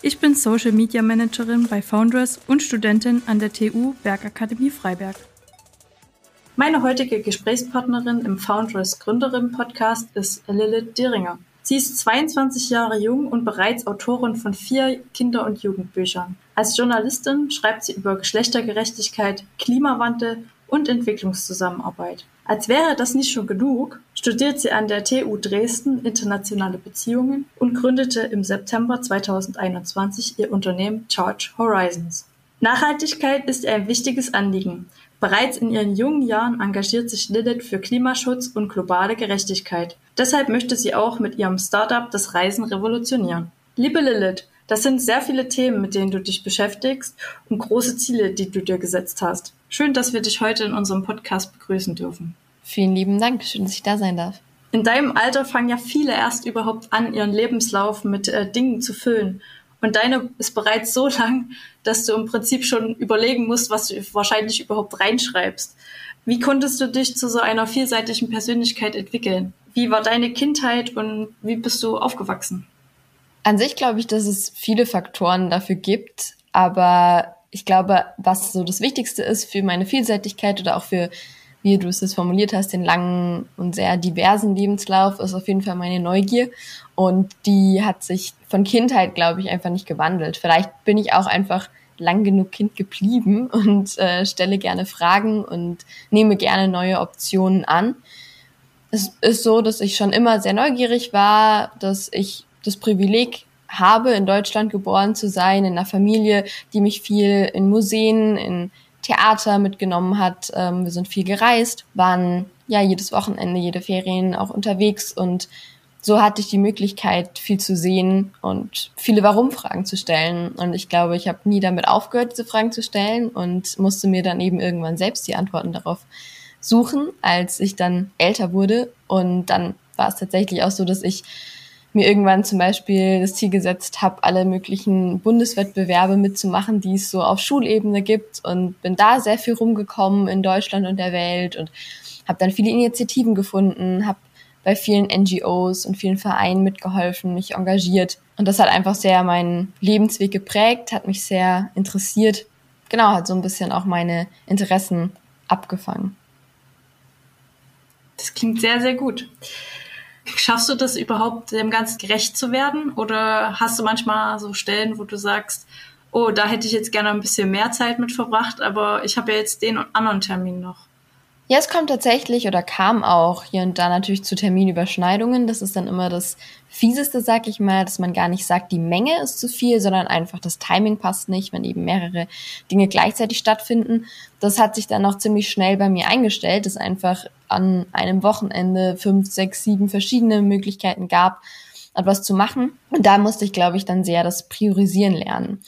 Ich bin Social Media Managerin bei Foundress und Studentin an der TU Bergakademie Freiberg. Meine heutige Gesprächspartnerin im Foundress Gründerin Podcast ist Lilith Diringer. Sie ist 22 Jahre jung und bereits Autorin von vier Kinder- und Jugendbüchern. Als Journalistin schreibt sie über Geschlechtergerechtigkeit, Klimawandel und Entwicklungszusammenarbeit. Als wäre das nicht schon genug, studiert sie an der TU Dresden Internationale Beziehungen und gründete im September 2021 ihr Unternehmen Charge Horizons. Nachhaltigkeit ist ihr ein wichtiges Anliegen. Bereits in ihren jungen Jahren engagiert sich Lilith für Klimaschutz und globale Gerechtigkeit. Deshalb möchte sie auch mit ihrem Startup das Reisen revolutionieren. Liebe Lilith, das sind sehr viele Themen, mit denen du dich beschäftigst und große Ziele, die du dir gesetzt hast. Schön, dass wir dich heute in unserem Podcast begrüßen dürfen. Vielen lieben Dank. Schön, dass ich da sein darf. In deinem Alter fangen ja viele erst überhaupt an, ihren Lebenslauf mit äh, Dingen zu füllen. Und deine ist bereits so lang, dass du im Prinzip schon überlegen musst, was du wahrscheinlich überhaupt reinschreibst. Wie konntest du dich zu so einer vielseitigen Persönlichkeit entwickeln? Wie war deine Kindheit und wie bist du aufgewachsen? An sich glaube ich, dass es viele Faktoren dafür gibt, aber ich glaube, was so das Wichtigste ist für meine Vielseitigkeit oder auch für, wie du es jetzt formuliert hast, den langen und sehr diversen Lebenslauf, ist auf jeden Fall meine Neugier. Und die hat sich von Kindheit, glaube ich, einfach nicht gewandelt. Vielleicht bin ich auch einfach lang genug Kind geblieben und äh, stelle gerne Fragen und nehme gerne neue Optionen an. Es ist so, dass ich schon immer sehr neugierig war, dass ich das Privileg habe, in Deutschland geboren zu sein, in einer Familie, die mich viel in Museen, in Theater mitgenommen hat. Ähm, wir sind viel gereist, waren ja jedes Wochenende, jede Ferien auch unterwegs und so hatte ich die Möglichkeit, viel zu sehen und viele Warum-Fragen zu stellen. Und ich glaube, ich habe nie damit aufgehört, diese Fragen zu stellen und musste mir dann eben irgendwann selbst die Antworten darauf suchen, als ich dann älter wurde. Und dann war es tatsächlich auch so, dass ich mir irgendwann zum Beispiel das Ziel gesetzt habe, alle möglichen Bundeswettbewerbe mitzumachen, die es so auf Schulebene gibt und bin da sehr viel rumgekommen in Deutschland und der Welt und habe dann viele Initiativen gefunden, habe bei vielen NGOs und vielen Vereinen mitgeholfen, mich engagiert und das hat einfach sehr meinen Lebensweg geprägt, hat mich sehr interessiert. Genau, hat so ein bisschen auch meine Interessen abgefangen. Das klingt sehr, sehr gut. Schaffst du das überhaupt, dem Ganzen gerecht zu werden? Oder hast du manchmal so Stellen, wo du sagst, oh, da hätte ich jetzt gerne ein bisschen mehr Zeit mit verbracht, aber ich habe ja jetzt den und anderen Termin noch? Ja, es kommt tatsächlich oder kam auch hier und da natürlich zu Terminüberschneidungen. Das ist dann immer das Fieseste, sag ich mal, dass man gar nicht sagt, die Menge ist zu viel, sondern einfach das Timing passt nicht, wenn eben mehrere Dinge gleichzeitig stattfinden. Das hat sich dann auch ziemlich schnell bei mir eingestellt, dass einfach an einem Wochenende fünf, sechs, sieben verschiedene Möglichkeiten gab, etwas zu machen. Und da musste ich, glaube ich, dann sehr das Priorisieren lernen.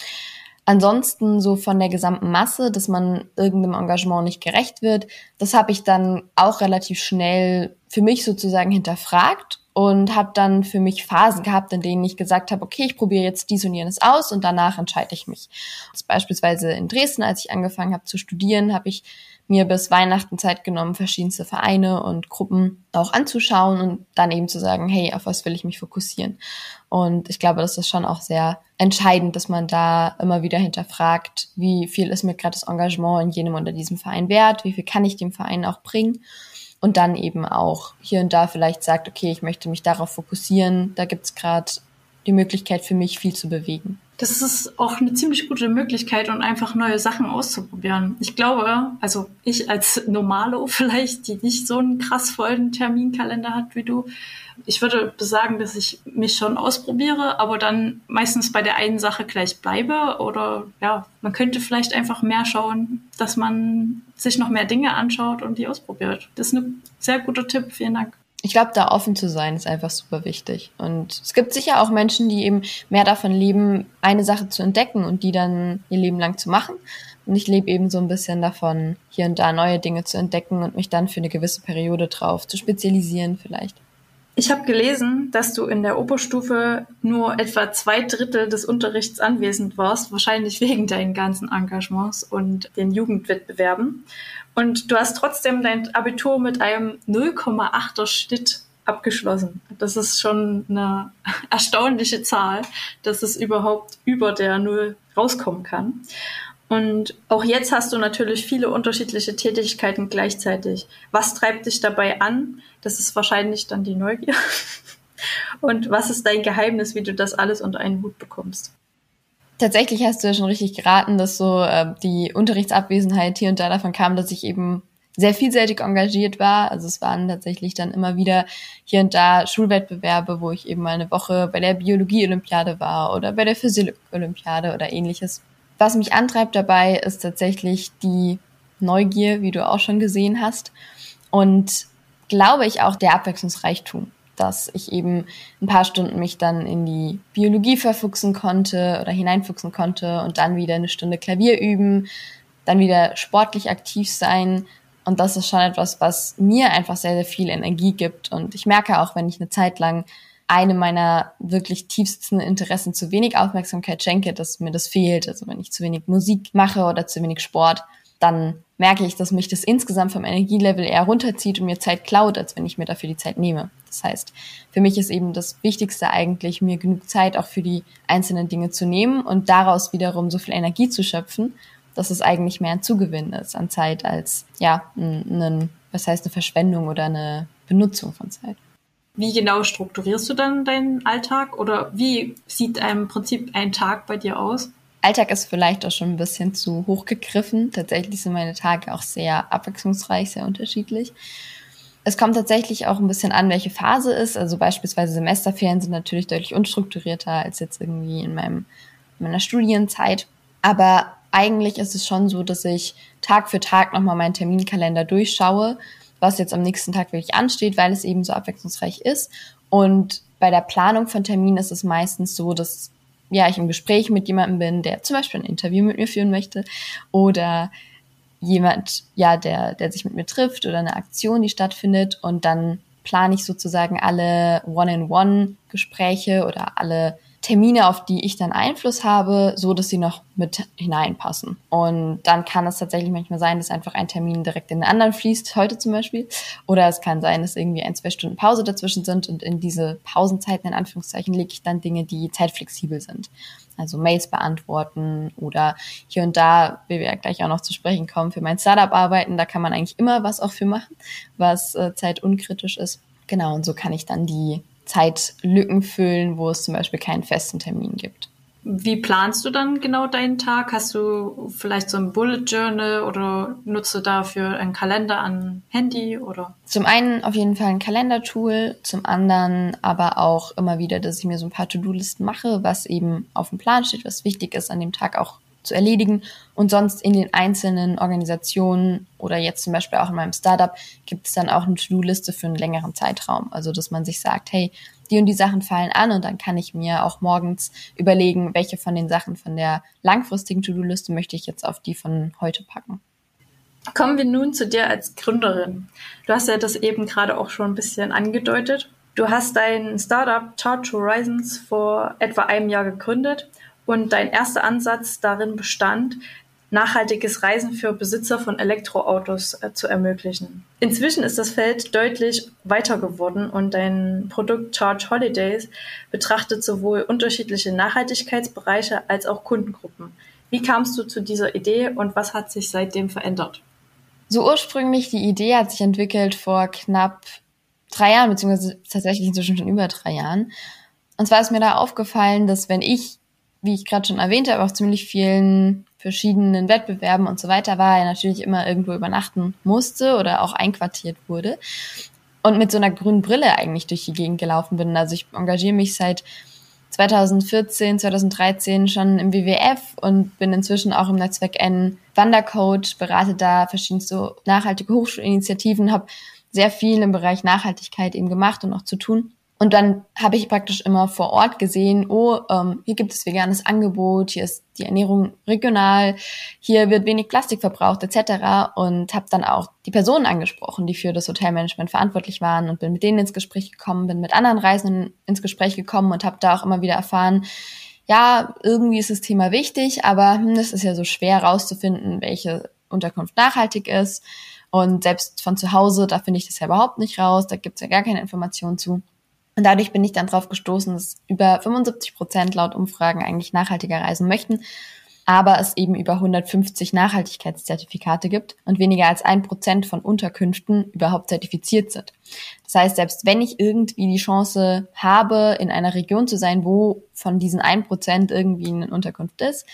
Ansonsten so von der gesamten Masse, dass man irgendeinem Engagement nicht gerecht wird, das habe ich dann auch relativ schnell für mich sozusagen hinterfragt und habe dann für mich Phasen gehabt, in denen ich gesagt habe, okay, ich probiere jetzt dies und jenes aus und danach entscheide ich mich. beispielsweise in Dresden, als ich angefangen habe zu studieren, habe ich mir bis Weihnachten Zeit genommen, verschiedenste Vereine und Gruppen auch anzuschauen und dann eben zu sagen, hey, auf was will ich mich fokussieren? Und ich glaube, das ist schon auch sehr entscheidend, dass man da immer wieder hinterfragt, wie viel ist mir gerade das Engagement in jenem oder diesem Verein wert, wie viel kann ich dem Verein auch bringen? Und dann eben auch hier und da vielleicht sagt, okay, ich möchte mich darauf fokussieren, da gibt's gerade die Möglichkeit für mich viel zu bewegen das ist auch eine ziemlich gute Möglichkeit, um einfach neue Sachen auszuprobieren. Ich glaube, also ich als Normalo vielleicht, die nicht so einen krass vollen Terminkalender hat wie du, ich würde sagen, dass ich mich schon ausprobiere, aber dann meistens bei der einen Sache gleich bleibe oder ja, man könnte vielleicht einfach mehr schauen, dass man sich noch mehr Dinge anschaut und die ausprobiert. Das ist ein sehr guter Tipp. Vielen Dank ich glaube, da offen zu sein, ist einfach super wichtig. Und es gibt sicher auch Menschen, die eben mehr davon leben, eine Sache zu entdecken und die dann ihr Leben lang zu machen. Und ich lebe eben so ein bisschen davon, hier und da neue Dinge zu entdecken und mich dann für eine gewisse Periode drauf zu spezialisieren vielleicht. Ich habe gelesen, dass du in der Oberstufe nur etwa zwei Drittel des Unterrichts anwesend warst, wahrscheinlich wegen deinen ganzen Engagements und den Jugendwettbewerben. Und du hast trotzdem dein Abitur mit einem 0,8er Schnitt abgeschlossen. Das ist schon eine erstaunliche Zahl, dass es überhaupt über der Null rauskommen kann. Und auch jetzt hast du natürlich viele unterschiedliche Tätigkeiten gleichzeitig. Was treibt dich dabei an? Das ist wahrscheinlich dann die Neugier. Und was ist dein Geheimnis, wie du das alles unter einen Hut bekommst? Tatsächlich hast du ja schon richtig geraten, dass so äh, die Unterrichtsabwesenheit hier und da davon kam, dass ich eben sehr vielseitig engagiert war. Also es waren tatsächlich dann immer wieder hier und da Schulwettbewerbe, wo ich eben mal eine Woche bei der Biologie-Olympiade war oder bei der Physik-Olympiade oder ähnliches. Was mich antreibt dabei, ist tatsächlich die Neugier, wie du auch schon gesehen hast. Und glaube ich auch der Abwechslungsreichtum, dass ich eben ein paar Stunden mich dann in die Biologie verfuchsen konnte oder hineinfuchsen konnte und dann wieder eine Stunde Klavier üben, dann wieder sportlich aktiv sein. Und das ist schon etwas, was mir einfach sehr, sehr viel Energie gibt. Und ich merke auch, wenn ich eine Zeit lang eine meiner wirklich tiefsten Interessen zu wenig Aufmerksamkeit schenke, dass mir das fehlt. Also wenn ich zu wenig Musik mache oder zu wenig Sport, dann merke ich, dass mich das insgesamt vom Energielevel eher runterzieht und mir Zeit klaut, als wenn ich mir dafür die Zeit nehme. Das heißt, für mich ist eben das Wichtigste eigentlich, mir genug Zeit auch für die einzelnen Dinge zu nehmen und daraus wiederum so viel Energie zu schöpfen, dass es eigentlich mehr ein Zugewinn ist an Zeit als, ja, ein, was heißt eine Verschwendung oder eine Benutzung von Zeit. Wie genau strukturierst du dann deinen Alltag oder wie sieht im Prinzip ein Tag bei dir aus? Alltag ist vielleicht auch schon ein bisschen zu hoch gegriffen. Tatsächlich sind meine Tage auch sehr abwechslungsreich, sehr unterschiedlich. Es kommt tatsächlich auch ein bisschen an, welche Phase ist. Also beispielsweise Semesterferien sind natürlich deutlich unstrukturierter als jetzt irgendwie in meinem, in meiner Studienzeit. Aber eigentlich ist es schon so, dass ich Tag für Tag nochmal meinen Terminkalender durchschaue was jetzt am nächsten Tag wirklich ansteht, weil es eben so abwechslungsreich ist. Und bei der Planung von Terminen ist es meistens so, dass ja, ich im Gespräch mit jemandem bin, der zum Beispiel ein Interview mit mir führen möchte oder jemand, ja, der, der sich mit mir trifft oder eine Aktion, die stattfindet und dann plane ich sozusagen alle One-in-One-Gespräche oder alle Termine, auf die ich dann Einfluss habe, so dass sie noch mit hineinpassen. Und dann kann es tatsächlich manchmal sein, dass einfach ein Termin direkt in den anderen fließt, heute zum Beispiel. Oder es kann sein, dass irgendwie ein, zwei Stunden Pause dazwischen sind und in diese Pausenzeiten in Anführungszeichen lege ich dann Dinge, die zeitflexibel sind. Also Mails beantworten oder hier und da, wie wir ja gleich auch noch zu sprechen kommen, für mein Startup arbeiten. Da kann man eigentlich immer was auch für machen, was äh, zeitunkritisch ist. Genau, und so kann ich dann die Zeitlücken füllen, wo es zum Beispiel keinen festen Termin gibt. Wie planst du dann genau deinen Tag? Hast du vielleicht so ein Bullet Journal oder nutzt du dafür einen Kalender an Handy oder? Zum einen auf jeden Fall ein Kalendertool, zum anderen aber auch immer wieder, dass ich mir so ein paar To-Do-Listen mache, was eben auf dem Plan steht, was wichtig ist an dem Tag auch zu erledigen. Und sonst in den einzelnen Organisationen oder jetzt zum Beispiel auch in meinem Startup gibt es dann auch eine To-Do-Liste für einen längeren Zeitraum. Also dass man sich sagt, hey, die und die Sachen fallen an und dann kann ich mir auch morgens überlegen, welche von den Sachen von der langfristigen To-Do-Liste möchte ich jetzt auf die von heute packen. Kommen wir nun zu dir als Gründerin. Du hast ja das eben gerade auch schon ein bisschen angedeutet. Du hast dein Startup Charge Horizons vor etwa einem Jahr gegründet und dein erster Ansatz darin bestand, nachhaltiges Reisen für Besitzer von Elektroautos äh, zu ermöglichen. Inzwischen ist das Feld deutlich weiter geworden und dein Produkt Charge Holidays betrachtet sowohl unterschiedliche Nachhaltigkeitsbereiche als auch Kundengruppen. Wie kamst du zu dieser Idee und was hat sich seitdem verändert? So ursprünglich die Idee hat sich entwickelt vor knapp drei Jahren, beziehungsweise tatsächlich inzwischen schon über drei Jahren. Und zwar ist mir da aufgefallen, dass wenn ich wie ich gerade schon erwähnt habe, auf ziemlich vielen verschiedenen Wettbewerben und so weiter war, er natürlich immer irgendwo übernachten musste oder auch einquartiert wurde. Und mit so einer grünen Brille eigentlich durch die Gegend gelaufen bin. Also ich engagiere mich seit 2014, 2013 schon im WWF und bin inzwischen auch im Netzwerk N Wandercoach, berate da verschiedenste nachhaltige Hochschulinitiativen, habe sehr viel im Bereich Nachhaltigkeit eben gemacht und auch zu tun Und dann habe ich praktisch immer vor Ort gesehen, oh, ähm, hier gibt es veganes Angebot, hier ist die Ernährung regional, hier wird wenig Plastik verbraucht etc. Und habe dann auch die Personen angesprochen, die für das Hotelmanagement verantwortlich waren und bin mit denen ins Gespräch gekommen, bin mit anderen Reisenden ins Gespräch gekommen und habe da auch immer wieder erfahren, ja, irgendwie ist das Thema wichtig, aber hm, es ist ja so schwer rauszufinden, welche Unterkunft nachhaltig ist. Und selbst von zu Hause, da finde ich das ja überhaupt nicht raus, da gibt es ja gar keine Informationen zu. Und dadurch bin ich dann drauf gestoßen, dass über 75 Prozent laut Umfragen eigentlich nachhaltiger reisen möchten, aber es eben über 150 Nachhaltigkeitszertifikate gibt und weniger als ein Prozent von Unterkünften überhaupt zertifiziert sind. Das heißt, selbst wenn ich irgendwie die Chance habe, in einer Region zu sein, wo von diesen ein Prozent irgendwie eine Unterkunft ist,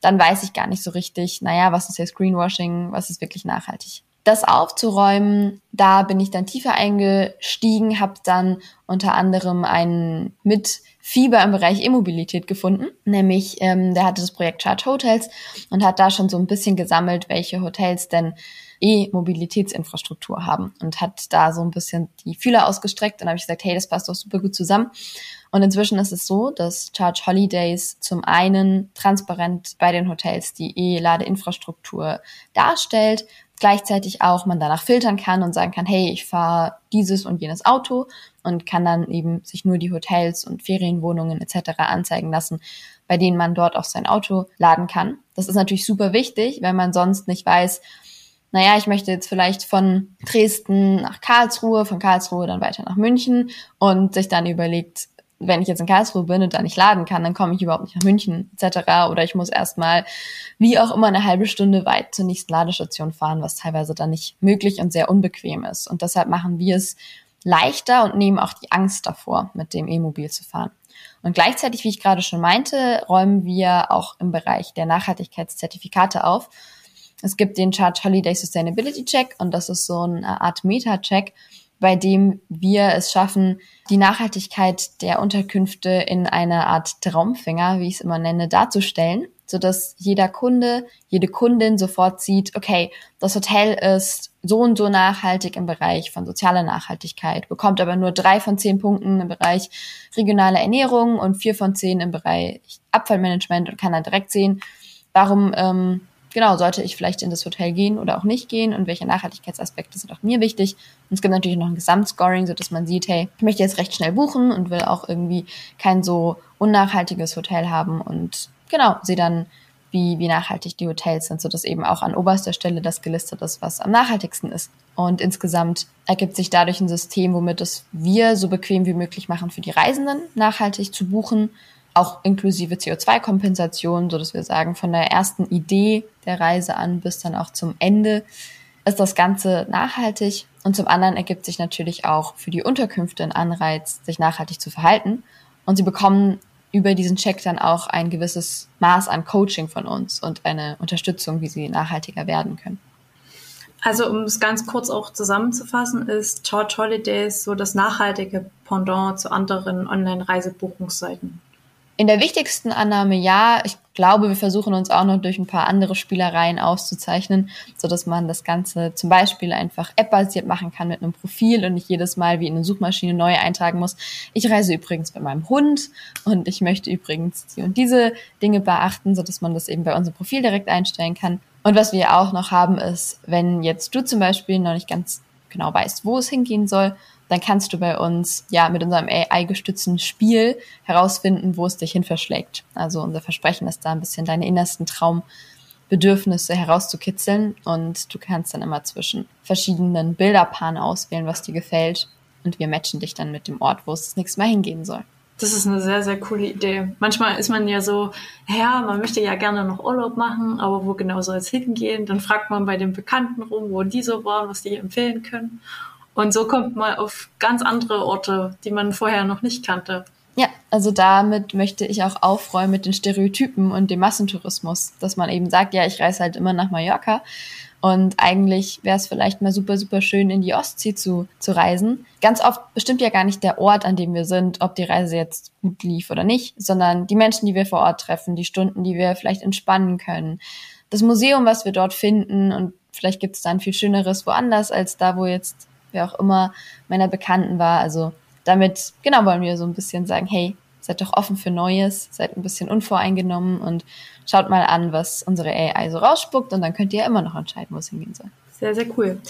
dann weiß ich gar nicht so richtig, naja, was ist jetzt Greenwashing, was ist wirklich nachhaltig das aufzuräumen, da bin ich dann tiefer eingestiegen, habe dann unter anderem einen mit Fieber im Bereich E-Mobilität gefunden, nämlich ähm, der hatte das Projekt Charge Hotels und hat da schon so ein bisschen gesammelt, welche Hotels denn E-Mobilitätsinfrastruktur haben und hat da so ein bisschen die Fühler ausgestreckt. Dann habe ich gesagt, hey, das passt doch super gut zusammen. Und inzwischen ist es so, dass Charge Holidays zum einen transparent bei den Hotels die E-Ladeinfrastruktur darstellt, gleichzeitig auch man danach filtern kann und sagen kann, hey, ich fahre dieses und jenes Auto und kann dann eben sich nur die Hotels und Ferienwohnungen etc. anzeigen lassen, bei denen man dort auch sein Auto laden kann. Das ist natürlich super wichtig, wenn man sonst nicht weiß, naja, ich möchte jetzt vielleicht von Dresden nach Karlsruhe, von Karlsruhe dann weiter nach München und sich dann überlegt, wenn ich jetzt in Karlsruhe bin und da nicht laden kann, dann komme ich überhaupt nicht nach München etc. Oder ich muss erstmal wie auch immer eine halbe Stunde weit zur nächsten Ladestation fahren, was teilweise dann nicht möglich und sehr unbequem ist. Und deshalb machen wir es leichter und nehmen auch die Angst davor, mit dem E-Mobil zu fahren. Und gleichzeitig, wie ich gerade schon meinte, räumen wir auch im Bereich der Nachhaltigkeitszertifikate auf. Es gibt den Charge Holiday Sustainability Check und das ist so eine Art Meta-Check, bei dem wir es schaffen, die Nachhaltigkeit der Unterkünfte in einer Art Traumfänger, wie ich es immer nenne, darzustellen, so dass jeder Kunde, jede Kundin sofort sieht, okay, das Hotel ist so und so nachhaltig im Bereich von sozialer Nachhaltigkeit, bekommt aber nur drei von zehn Punkten im Bereich regionale Ernährung und vier von zehn im Bereich Abfallmanagement und kann dann direkt sehen, warum ähm, genau, sollte ich vielleicht in das Hotel gehen oder auch nicht gehen und welche Nachhaltigkeitsaspekte sind auch mir wichtig. Und es gibt natürlich noch ein Gesamtscoring, so dass man sieht, hey, ich möchte jetzt recht schnell buchen und will auch irgendwie kein so unnachhaltiges Hotel haben und genau, sehe dann, wie, wie nachhaltig die Hotels sind, so dass eben auch an oberster Stelle das gelistet ist, was am nachhaltigsten ist. Und insgesamt ergibt sich dadurch ein System, womit es wir so bequem wie möglich machen für die Reisenden, nachhaltig zu buchen auch inklusive CO2-Kompensation, so dass wir sagen, von der ersten Idee der Reise an bis dann auch zum Ende ist das Ganze nachhaltig. Und zum anderen ergibt sich natürlich auch für die Unterkünfte ein Anreiz, sich nachhaltig zu verhalten. Und sie bekommen über diesen Check dann auch ein gewisses Maß an Coaching von uns und eine Unterstützung, wie sie nachhaltiger werden können. Also um es ganz kurz auch zusammenzufassen, ist Charge Holidays so das nachhaltige Pendant zu anderen Online-Reisebuchungsseiten. In der wichtigsten Annahme ja. Ich glaube, wir versuchen uns auch noch durch ein paar andere Spielereien auszuzeichnen, so dass man das Ganze zum Beispiel einfach app-basiert machen kann mit einem Profil und nicht jedes Mal wie in eine Suchmaschine neu eintragen muss. Ich reise übrigens mit meinem Hund und ich möchte übrigens die und diese Dinge beachten, so dass man das eben bei unserem Profil direkt einstellen kann. Und was wir auch noch haben ist, wenn jetzt du zum Beispiel noch nicht ganz genau weißt, wo es hingehen soll, dann kannst du bei uns ja mit unserem AI-gestützten Spiel herausfinden, wo es dich hin verschlägt. Also unser Versprechen ist da ein bisschen deine innersten Traumbedürfnisse herauszukitzeln und du kannst dann immer zwischen verschiedenen Bilderpaaren auswählen, was dir gefällt und wir matchen dich dann mit dem Ort, wo es das nächste Mal hingehen soll. Das ist eine sehr, sehr coole Idee. Manchmal ist man ja so, ja, man möchte ja gerne noch Urlaub machen, aber wo genau soll es hingehen? Dann fragt man bei den Bekannten rum, wo die so waren, was die empfehlen können. Und so kommt man auf ganz andere Orte, die man vorher noch nicht kannte. Ja, also damit möchte ich auch aufräumen mit den Stereotypen und dem Massentourismus, dass man eben sagt, ja, ich reise halt immer nach Mallorca und eigentlich wäre es vielleicht mal super, super schön, in die Ostsee zu, zu reisen. Ganz oft bestimmt ja gar nicht der Ort, an dem wir sind, ob die Reise jetzt gut lief oder nicht, sondern die Menschen, die wir vor Ort treffen, die Stunden, die wir vielleicht entspannen können, das Museum, was wir dort finden und vielleicht gibt es dann viel Schöneres woanders als da, wo jetzt wer auch immer meiner Bekannten war. Also damit, genau, wollen wir so ein bisschen sagen, hey, seid doch offen für Neues, seid ein bisschen unvoreingenommen und schaut mal an, was unsere AI so rausspuckt und dann könnt ihr ja immer noch entscheiden, wo es hingehen soll. Sehr, sehr cool.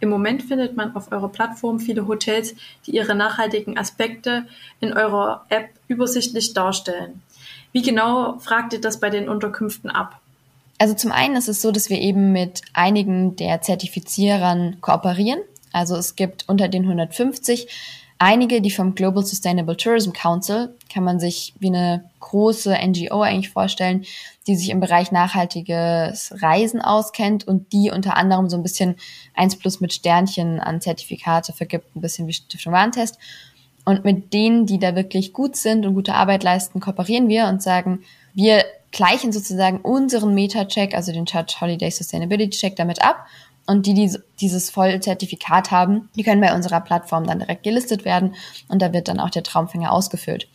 Im Moment findet man auf eurer Plattform viele Hotels, die ihre nachhaltigen Aspekte in eurer App übersichtlich darstellen. Wie genau fragt ihr das bei den Unterkünften ab? Also zum einen ist es so, dass wir eben mit einigen der Zertifizierern kooperieren. Also es gibt unter den 150 einige, die vom Global Sustainable Tourism Council, kann man sich wie eine große NGO eigentlich vorstellen, die sich im Bereich nachhaltiges Reisen auskennt und die unter anderem so ein bisschen eins plus mit Sternchen an Zertifikate vergibt, ein bisschen wie Stiftung Warentest. Und mit denen, die da wirklich gut sind und gute Arbeit leisten, kooperieren wir und sagen, wir gleichen sozusagen unseren Meta-Check, also den Charge Holiday Sustainability Check damit ab und die, die dieses Vollzertifikat haben, die können bei unserer Plattform dann direkt gelistet werden und da wird dann auch der Traumfänger ausgefüllt.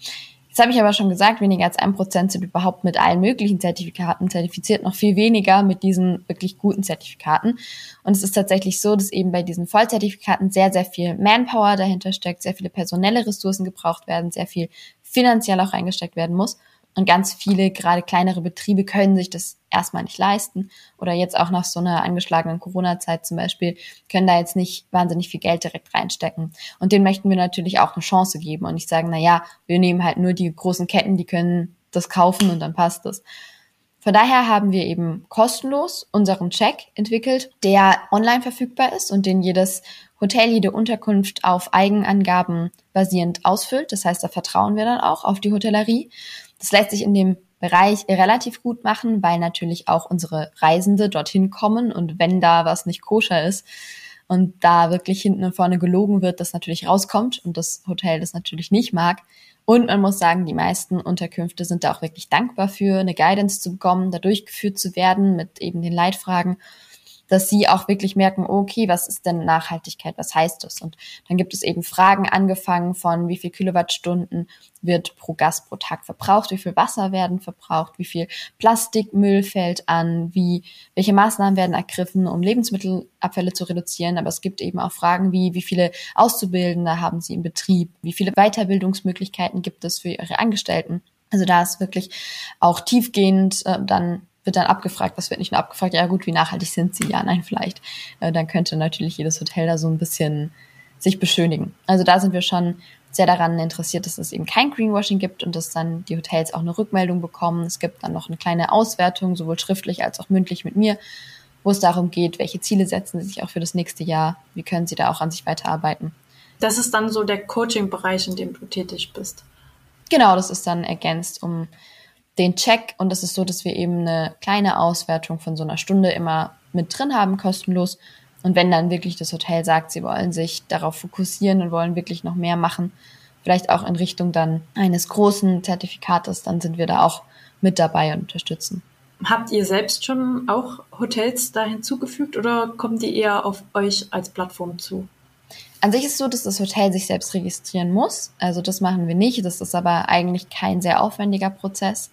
Jetzt habe ich aber schon gesagt, weniger als ein Prozent sind überhaupt mit allen möglichen Zertifikaten zertifiziert, noch viel weniger mit diesen wirklich guten Zertifikaten. Und es ist tatsächlich so, dass eben bei diesen Vollzertifikaten sehr, sehr viel Manpower dahinter steckt, sehr viele personelle Ressourcen gebraucht werden, sehr viel finanziell auch reingesteckt werden muss. Und ganz viele, gerade kleinere Betriebe, können sich das erstmal nicht leisten. Oder jetzt auch nach so einer angeschlagenen Corona-Zeit zum Beispiel, können da jetzt nicht wahnsinnig viel Geld direkt reinstecken. Und denen möchten wir natürlich auch eine Chance geben und nicht sagen, na ja, wir nehmen halt nur die großen Ketten, die können das kaufen und dann passt das. Von daher haben wir eben kostenlos unseren Check entwickelt, der online verfügbar ist und den jedes Hotel, jede Unterkunft auf Eigenangaben basierend ausfüllt. Das heißt, da vertrauen wir dann auch auf die Hotellerie. Das lässt sich in dem Bereich relativ gut machen, weil natürlich auch unsere Reisende dorthin kommen und wenn da was nicht koscher ist und da wirklich hinten und vorne gelogen wird, das natürlich rauskommt und das Hotel das natürlich nicht mag. Und man muss sagen, die meisten Unterkünfte sind da auch wirklich dankbar für, eine Guidance zu bekommen, da durchgeführt zu werden mit eben den Leitfragen dass sie auch wirklich merken, okay, was ist denn Nachhaltigkeit, was heißt das? Und dann gibt es eben Fragen angefangen von, wie viel Kilowattstunden wird pro Gast pro Tag verbraucht, wie viel Wasser werden verbraucht, wie viel Plastikmüll fällt an, wie, welche Maßnahmen werden ergriffen, um Lebensmittelabfälle zu reduzieren. Aber es gibt eben auch Fragen wie, wie viele Auszubildende haben sie im Betrieb, wie viele Weiterbildungsmöglichkeiten gibt es für ihre Angestellten. Also da ist wirklich auch tiefgehend äh, dann wird dann abgefragt, was wird nicht nur abgefragt, ja gut, wie nachhaltig sind sie? Ja, nein, vielleicht. Äh, dann könnte natürlich jedes Hotel da so ein bisschen sich beschönigen. Also da sind wir schon sehr daran interessiert, dass es eben kein Greenwashing gibt und dass dann die Hotels auch eine Rückmeldung bekommen. Es gibt dann noch eine kleine Auswertung, sowohl schriftlich als auch mündlich mit mir, wo es darum geht, welche Ziele setzen sie sich auch für das nächste Jahr, wie können sie da auch an sich weiterarbeiten. Das ist dann so der Coaching-Bereich, in dem du tätig bist. Genau, das ist dann ergänzt um den Check und es ist so, dass wir eben eine kleine Auswertung von so einer Stunde immer mit drin haben, kostenlos. Und wenn dann wirklich das Hotel sagt, sie wollen sich darauf fokussieren und wollen wirklich noch mehr machen, vielleicht auch in Richtung dann eines großen Zertifikates, dann sind wir da auch mit dabei und unterstützen. Habt ihr selbst schon auch Hotels da hinzugefügt oder kommen die eher auf euch als Plattform zu? An sich ist es so, dass das Hotel sich selbst registrieren muss. Also das machen wir nicht. Das ist aber eigentlich kein sehr aufwendiger Prozess.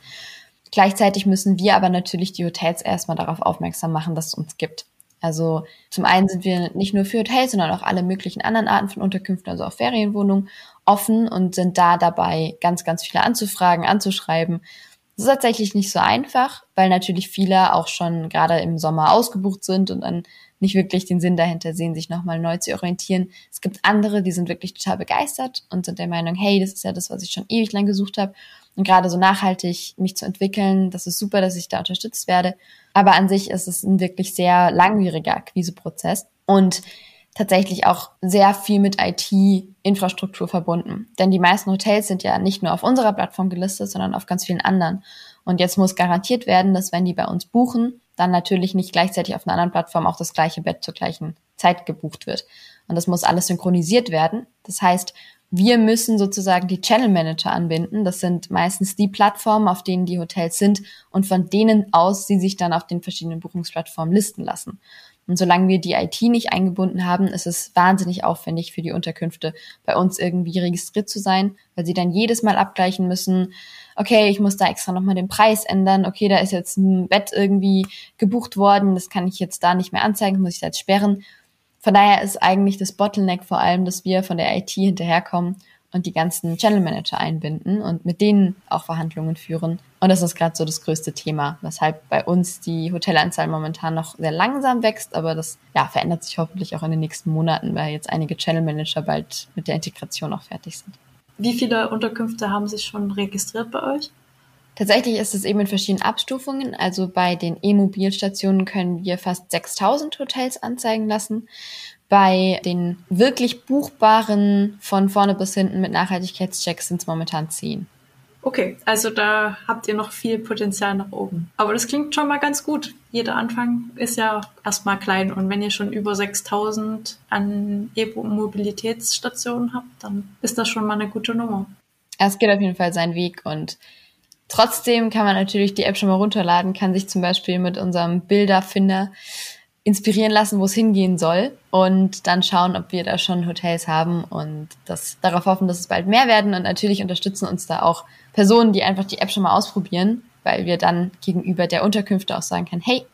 Gleichzeitig müssen wir aber natürlich die Hotels erstmal darauf aufmerksam machen, dass es uns gibt. Also zum einen sind wir nicht nur für Hotels, sondern auch alle möglichen anderen Arten von Unterkünften, also auch Ferienwohnungen, offen und sind da dabei, ganz, ganz viele anzufragen, anzuschreiben. Das ist tatsächlich nicht so einfach, weil natürlich viele auch schon gerade im Sommer ausgebucht sind und dann nicht wirklich den Sinn dahinter sehen, sich nochmal neu zu orientieren. Es gibt andere, die sind wirklich total begeistert und sind der Meinung, hey, das ist ja das, was ich schon ewig lang gesucht habe. Und gerade so nachhaltig mich zu entwickeln, das ist super, dass ich da unterstützt werde. Aber an sich ist es ein wirklich sehr langwieriger Akquiseprozess und tatsächlich auch sehr viel mit IT-Infrastruktur verbunden. Denn die meisten Hotels sind ja nicht nur auf unserer Plattform gelistet, sondern auf ganz vielen anderen. Und jetzt muss garantiert werden, dass wenn die bei uns buchen, dann natürlich nicht gleichzeitig auf einer anderen Plattform auch das gleiche Bett zur gleichen Zeit gebucht wird. Und das muss alles synchronisiert werden. Das heißt, wir müssen sozusagen die Channel Manager anbinden. Das sind meistens die Plattformen, auf denen die Hotels sind und von denen aus sie sich dann auf den verschiedenen Buchungsplattformen listen lassen. Und solange wir die IT nicht eingebunden haben, ist es wahnsinnig aufwendig für die Unterkünfte, bei uns irgendwie registriert zu sein, weil sie dann jedes Mal abgleichen müssen, okay, ich muss da extra nochmal den Preis ändern, okay, da ist jetzt ein Bett irgendwie gebucht worden, das kann ich jetzt da nicht mehr anzeigen, muss ich da jetzt sperren. Von daher ist eigentlich das Bottleneck vor allem, dass wir von der IT hinterherkommen und die ganzen Channel Manager einbinden und mit denen auch Verhandlungen führen. Und das ist gerade so das größte Thema, weshalb bei uns die Hotelanzahl momentan noch sehr langsam wächst, aber das ja, verändert sich hoffentlich auch in den nächsten Monaten, weil jetzt einige Channel Manager bald mit der Integration auch fertig sind. Wie viele Unterkünfte haben sich schon registriert bei euch? Tatsächlich ist es eben in verschiedenen Abstufungen. Also bei den E-Mobilstationen können wir fast 6000 Hotels anzeigen lassen. Bei den wirklich buchbaren von vorne bis hinten mit Nachhaltigkeitschecks sind es momentan 10. Okay, also da habt ihr noch viel Potenzial nach oben. Aber das klingt schon mal ganz gut. Jeder Anfang ist ja erstmal klein. Und wenn ihr schon über 6000 an E-Mobilitätsstationen habt, dann ist das schon mal eine gute Nummer. Es geht auf jeden Fall seinen Weg und Trotzdem kann man natürlich die App schon mal runterladen, kann sich zum Beispiel mit unserem Bilderfinder inspirieren lassen, wo es hingehen soll und dann schauen, ob wir da schon Hotels haben und das, darauf hoffen, dass es bald mehr werden und natürlich unterstützen uns da auch Personen, die einfach die App schon mal ausprobieren, weil wir dann gegenüber der Unterkünfte auch sagen können, hey,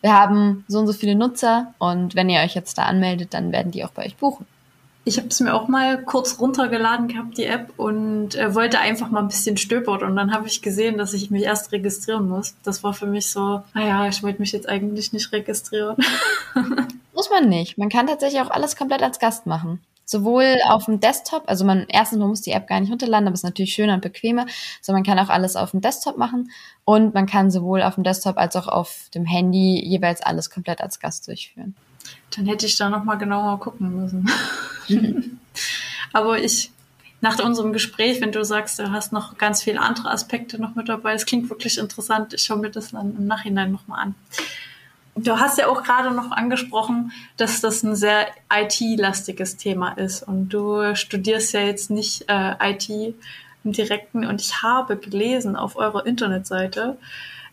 wir haben so und so viele Nutzer und wenn ihr euch jetzt da anmeldet, dann werden die auch bei euch buchen. Ich habe es mir auch mal kurz runtergeladen gehabt, die App, und äh, wollte einfach mal ein bisschen stöbern. Und dann habe ich gesehen, dass ich mich erst registrieren muss. Das war für mich so, naja, ich wollte mich jetzt eigentlich nicht registrieren. muss man nicht. Man kann tatsächlich auch alles komplett als Gast machen. Sowohl auf dem Desktop, also man, erstens, man muss die App gar nicht runterladen, aber es ist natürlich schöner und bequemer. So, man kann auch alles auf dem Desktop machen und man kann sowohl auf dem Desktop als auch auf dem Handy jeweils alles komplett als Gast durchführen. Dann hätte ich da nochmal genauer gucken müssen. Aber ich, nach unserem Gespräch, wenn du sagst, du hast noch ganz viele andere Aspekte noch mit dabei, es klingt wirklich interessant. Ich schaue mir das dann im Nachhinein nochmal an. Du hast ja auch gerade noch angesprochen, dass das ein sehr IT-lastiges Thema ist und du studierst ja jetzt nicht äh, IT im Direkten und ich habe gelesen auf eurer Internetseite,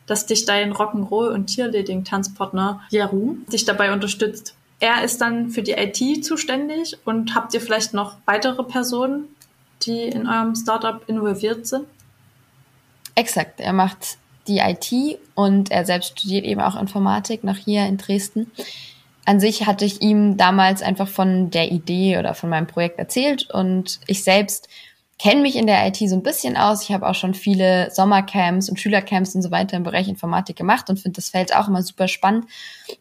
dass dich dein Rock'n'Roll und Cheerleading-Tanzpartner Jeru dich dabei unterstützt. Er ist dann für die IT zuständig und habt ihr vielleicht noch weitere Personen, die in eurem Startup involviert sind? Exakt. Er macht die IT und er selbst studiert eben auch Informatik noch hier in Dresden. An sich hatte ich ihm damals einfach von der Idee oder von meinem Projekt erzählt und ich selbst kenne mich in der IT so ein bisschen aus. Ich habe auch schon viele Sommercamps und Schülercamps und so weiter im Bereich Informatik gemacht und finde das Feld auch immer super spannend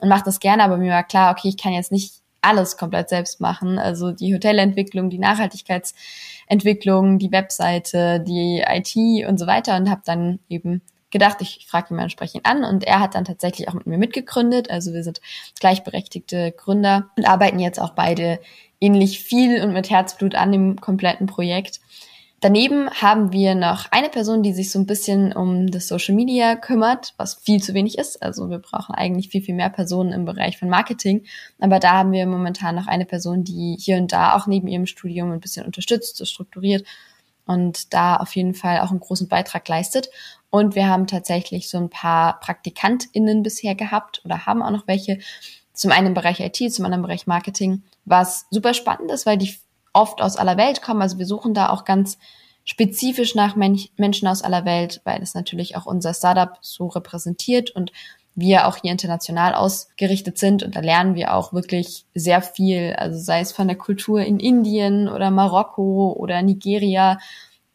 und mache das gerne. Aber mir war klar, okay, ich kann jetzt nicht alles komplett selbst machen. Also die Hotelentwicklung, die Nachhaltigkeitsentwicklung, die Webseite, die IT und so weiter und habe dann eben gedacht, ich frage ihn mal entsprechend an und er hat dann tatsächlich auch mit mir mitgegründet. Also wir sind gleichberechtigte Gründer und arbeiten jetzt auch beide ähnlich viel und mit Herzblut an dem kompletten Projekt. Daneben haben wir noch eine Person, die sich so ein bisschen um das Social Media kümmert, was viel zu wenig ist. Also wir brauchen eigentlich viel, viel mehr Personen im Bereich von Marketing. Aber da haben wir momentan noch eine Person, die hier und da auch neben ihrem Studium ein bisschen unterstützt, so strukturiert und da auf jeden Fall auch einen großen Beitrag leistet. Und wir haben tatsächlich so ein paar PraktikantInnen bisher gehabt oder haben auch noch welche. Zum einen im Bereich IT, zum anderen im Bereich Marketing, was super spannend ist, weil die oft aus aller Welt kommen. Also wir suchen da auch ganz spezifisch nach Men Menschen aus aller Welt, weil es natürlich auch unser Startup so repräsentiert und wir auch hier international ausgerichtet sind. Und da lernen wir auch wirklich sehr viel, also sei es von der Kultur in Indien oder Marokko oder Nigeria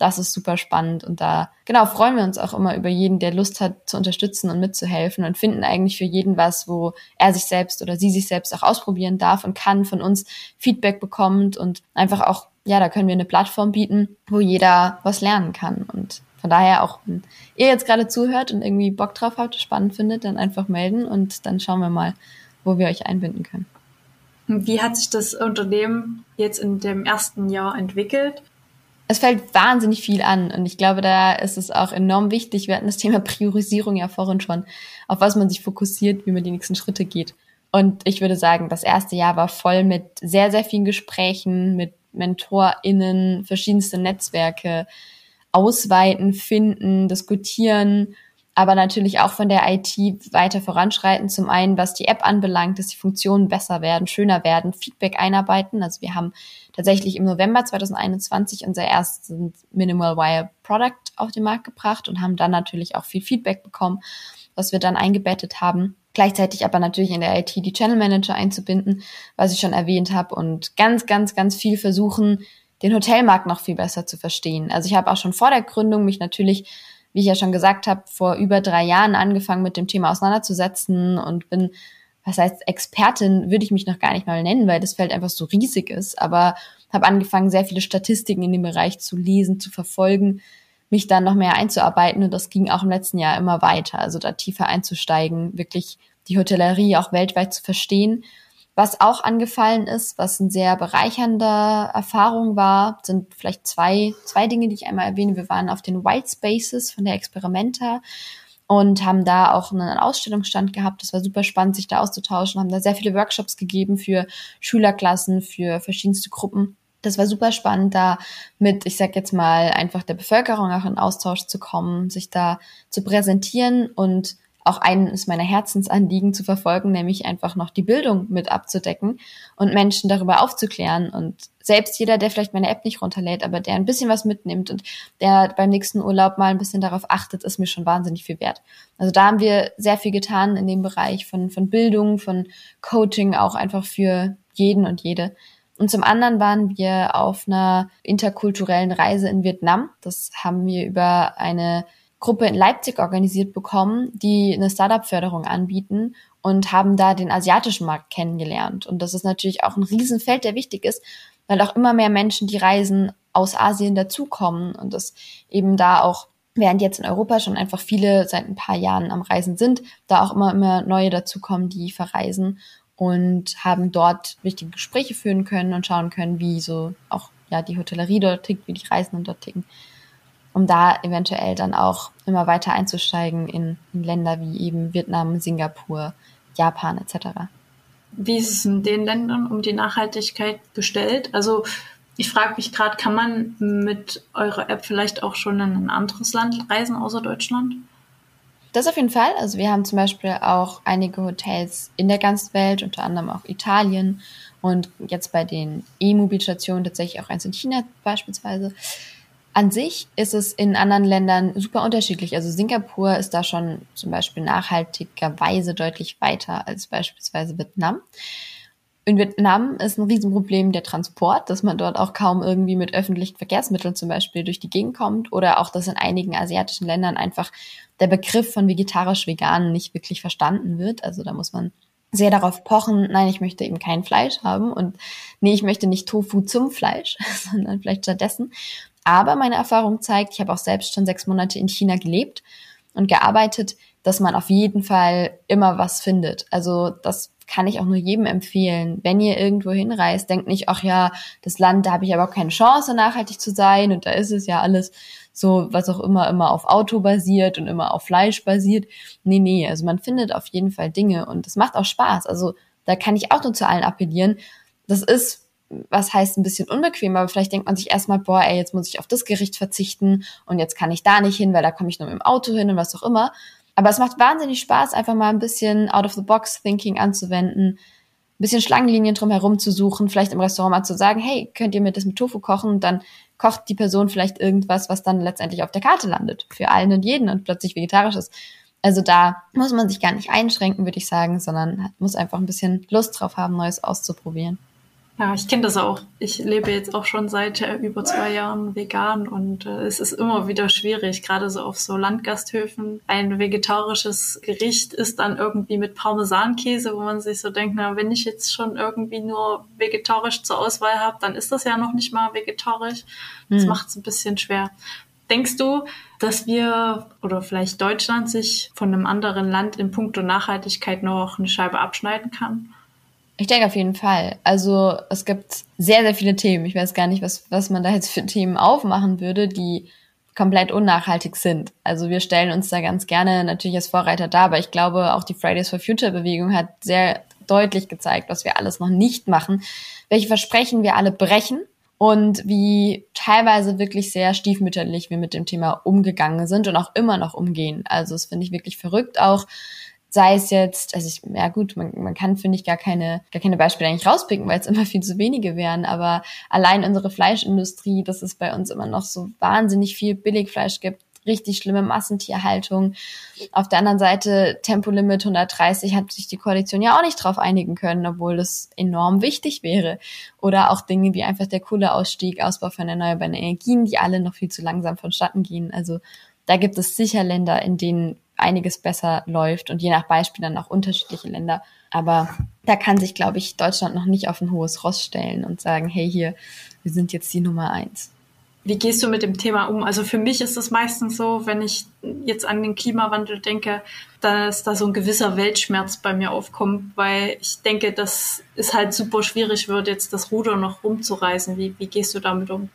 das ist super spannend und da genau freuen wir uns auch immer über jeden, der Lust hat zu unterstützen und mitzuhelfen und finden eigentlich für jeden was, wo er sich selbst oder sie sich selbst auch ausprobieren darf und kann, von uns Feedback bekommt und einfach auch, ja, da können wir eine Plattform bieten, wo jeder was lernen kann und von daher auch, wenn ihr jetzt gerade zuhört und irgendwie Bock drauf habt, spannend findet, dann einfach melden und dann schauen wir mal, wo wir euch einbinden können. Wie hat sich das Unternehmen jetzt in dem ersten Jahr entwickelt? Es fällt wahnsinnig viel an und ich glaube, da ist es auch enorm wichtig. Wir hatten das Thema Priorisierung ja vorhin schon, auf was man sich fokussiert, wie man die nächsten Schritte geht. Und ich würde sagen, das erste Jahr war voll mit sehr, sehr vielen Gesprächen, mit MentorInnen, verschiedenste Netzwerke, ausweiten, finden, diskutieren, aber natürlich auch von der IT weiter voranschreiten. Zum einen, was die App anbelangt, dass die Funktionen besser werden, schöner werden, Feedback einarbeiten. Also wir haben tatsächlich im November 2021 unser erstes Minimal Wire Product auf den Markt gebracht und haben dann natürlich auch viel Feedback bekommen, was wir dann eingebettet haben. Gleichzeitig aber natürlich in der IT die Channel Manager einzubinden, was ich schon erwähnt habe und ganz, ganz, ganz viel versuchen, den Hotelmarkt noch viel besser zu verstehen. Also ich habe auch schon vor der Gründung mich natürlich, wie ich ja schon gesagt habe, vor über drei Jahren angefangen mit dem Thema auseinanderzusetzen und bin, was heißt Expertin, würde ich mich noch gar nicht mal nennen, weil das Feld einfach so riesig ist, aber habe angefangen, sehr viele Statistiken in dem Bereich zu lesen, zu verfolgen, mich dann noch mehr einzuarbeiten und das ging auch im letzten Jahr immer weiter, also da tiefer einzusteigen, wirklich die Hotellerie auch weltweit zu verstehen. Was auch angefallen ist, was eine sehr bereichernde Erfahrung war, sind vielleicht zwei, zwei Dinge, die ich einmal erwähne. Wir waren auf den White Spaces von der Experimenta und haben da auch einen Ausstellungsstand gehabt. Das war super spannend, sich da auszutauschen, haben da sehr viele Workshops gegeben für Schülerklassen, für verschiedenste Gruppen. Das war super spannend, da mit, ich sag jetzt mal, einfach der Bevölkerung auch in Austausch zu kommen, sich da zu präsentieren und auch eines meiner Herzensanliegen zu verfolgen, nämlich einfach noch die Bildung mit abzudecken und Menschen darüber aufzuklären. Und selbst jeder, der vielleicht meine App nicht runterlädt, aber der ein bisschen was mitnimmt und der beim nächsten Urlaub mal ein bisschen darauf achtet, ist mir schon wahnsinnig viel wert. Also da haben wir sehr viel getan in dem Bereich von, von Bildung, von Coaching, auch einfach für jeden und jede. Und zum anderen waren wir auf einer interkulturellen Reise in Vietnam. Das haben wir über eine Gruppe in Leipzig organisiert bekommen, die eine Startup-Förderung anbieten und haben da den asiatischen Markt kennengelernt. Und das ist natürlich auch ein Riesenfeld, der wichtig ist, weil auch immer mehr Menschen, die reisen, aus Asien dazukommen und das eben da auch während jetzt in Europa schon einfach viele seit ein paar Jahren am Reisen sind, da auch immer, immer neue dazukommen, die verreisen und haben dort wichtige Gespräche führen können und schauen können, wie so auch ja die Hotellerie dort tickt, wie die Reisenden dort ticken um da eventuell dann auch immer weiter einzusteigen in, in Länder wie eben Vietnam, Singapur, Japan etc. Wie ist es in den Ländern um die Nachhaltigkeit bestellt? Also ich frage mich gerade, kann man mit eurer App vielleicht auch schon in ein anderes Land reisen außer Deutschland? Das auf jeden Fall. Also wir haben zum Beispiel auch einige Hotels in der ganzen Welt, unter anderem auch Italien und jetzt bei den E-Mobilstationen tatsächlich auch eins in China beispielsweise. An sich ist es in anderen Ländern super unterschiedlich. Also Singapur ist da schon zum Beispiel nachhaltigerweise deutlich weiter als beispielsweise Vietnam. In Vietnam ist ein Riesenproblem der Transport, dass man dort auch kaum irgendwie mit öffentlichen Verkehrsmitteln zum Beispiel durch die Gegend kommt oder auch, dass in einigen asiatischen Ländern einfach der Begriff von vegetarisch-vegan nicht wirklich verstanden wird. Also da muss man sehr darauf pochen, nein, ich möchte eben kein Fleisch haben und nee, ich möchte nicht Tofu zum Fleisch, sondern vielleicht stattdessen. Aber meine Erfahrung zeigt, ich habe auch selbst schon sechs Monate in China gelebt und gearbeitet, dass man auf jeden Fall immer was findet. Also das kann ich auch nur jedem empfehlen. Wenn ihr irgendwo hinreist, denkt nicht, ach ja, das Land, da habe ich aber auch keine Chance, nachhaltig zu sein und da ist es ja alles so, was auch immer, immer auf Auto basiert und immer auf Fleisch basiert. Nee, nee, also man findet auf jeden Fall Dinge und es macht auch Spaß. Also da kann ich auch nur zu allen appellieren. Das ist was heißt ein bisschen unbequem, aber vielleicht denkt man sich erstmal, boah, ey, jetzt muss ich auf das Gericht verzichten und jetzt kann ich da nicht hin, weil da komme ich nur mit dem Auto hin und was auch immer. Aber es macht wahnsinnig Spaß, einfach mal ein bisschen out-of-the-box-Thinking anzuwenden, ein bisschen Schlangenlinien drumherum zu suchen, vielleicht im Restaurant mal zu sagen, hey, könnt ihr mir das mit Tofu kochen? Und dann kocht die Person vielleicht irgendwas, was dann letztendlich auf der Karte landet, für allen und jeden und plötzlich vegetarisch ist. Also da muss man sich gar nicht einschränken, würde ich sagen, sondern muss einfach ein bisschen Lust drauf haben, Neues auszuprobieren. Ja, ich kenne das auch. Ich lebe jetzt auch schon seit äh, über zwei Jahren vegan und äh, es ist immer wieder schwierig, gerade so auf so Landgasthöfen. Ein vegetarisches Gericht ist dann irgendwie mit Parmesankäse, wo man sich so denkt, na, wenn ich jetzt schon irgendwie nur vegetarisch zur Auswahl habe, dann ist das ja noch nicht mal vegetarisch. Das hm. macht es ein bisschen schwer. Denkst du, dass wir oder vielleicht Deutschland sich von einem anderen Land in puncto Nachhaltigkeit noch eine Scheibe abschneiden kann? Ich denke auf jeden Fall. Also es gibt sehr, sehr viele Themen. Ich weiß gar nicht, was, was man da jetzt für Themen aufmachen würde, die komplett unnachhaltig sind. Also wir stellen uns da ganz gerne natürlich als Vorreiter dar, aber ich glaube, auch die Fridays for Future Bewegung hat sehr deutlich gezeigt, was wir alles noch nicht machen, welche Versprechen wir alle brechen und wie teilweise wirklich sehr stiefmütterlich wir mit dem Thema umgegangen sind und auch immer noch umgehen. Also das finde ich wirklich verrückt auch sei es jetzt, also ich, ja gut, man, man kann, finde ich, gar keine, gar keine Beispiele eigentlich rauspicken, weil es immer viel zu wenige wären, aber allein unsere Fleischindustrie, dass es bei uns immer noch so wahnsinnig viel Billigfleisch gibt, richtig schlimme Massentierhaltung. Auf der anderen Seite Tempolimit 130 hat sich die Koalition ja auch nicht drauf einigen können, obwohl das enorm wichtig wäre. Oder auch Dinge wie einfach der Kohleausstieg, Ausbau von erneuerbaren Energien, die alle noch viel zu langsam vonstatten gehen. Also da gibt es sicher Länder, in denen einiges besser läuft und je nach Beispiel dann auch unterschiedliche Länder. Aber da kann sich, glaube ich, Deutschland noch nicht auf ein hohes Ross stellen und sagen, hey, hier, wir sind jetzt die Nummer eins. Wie gehst du mit dem Thema um? Also für mich ist es meistens so, wenn ich jetzt an den Klimawandel denke, dass da so ein gewisser Weltschmerz bei mir aufkommt, weil ich denke, dass es halt super schwierig wird, jetzt das Ruder noch rumzureißen. Wie, wie gehst du damit um?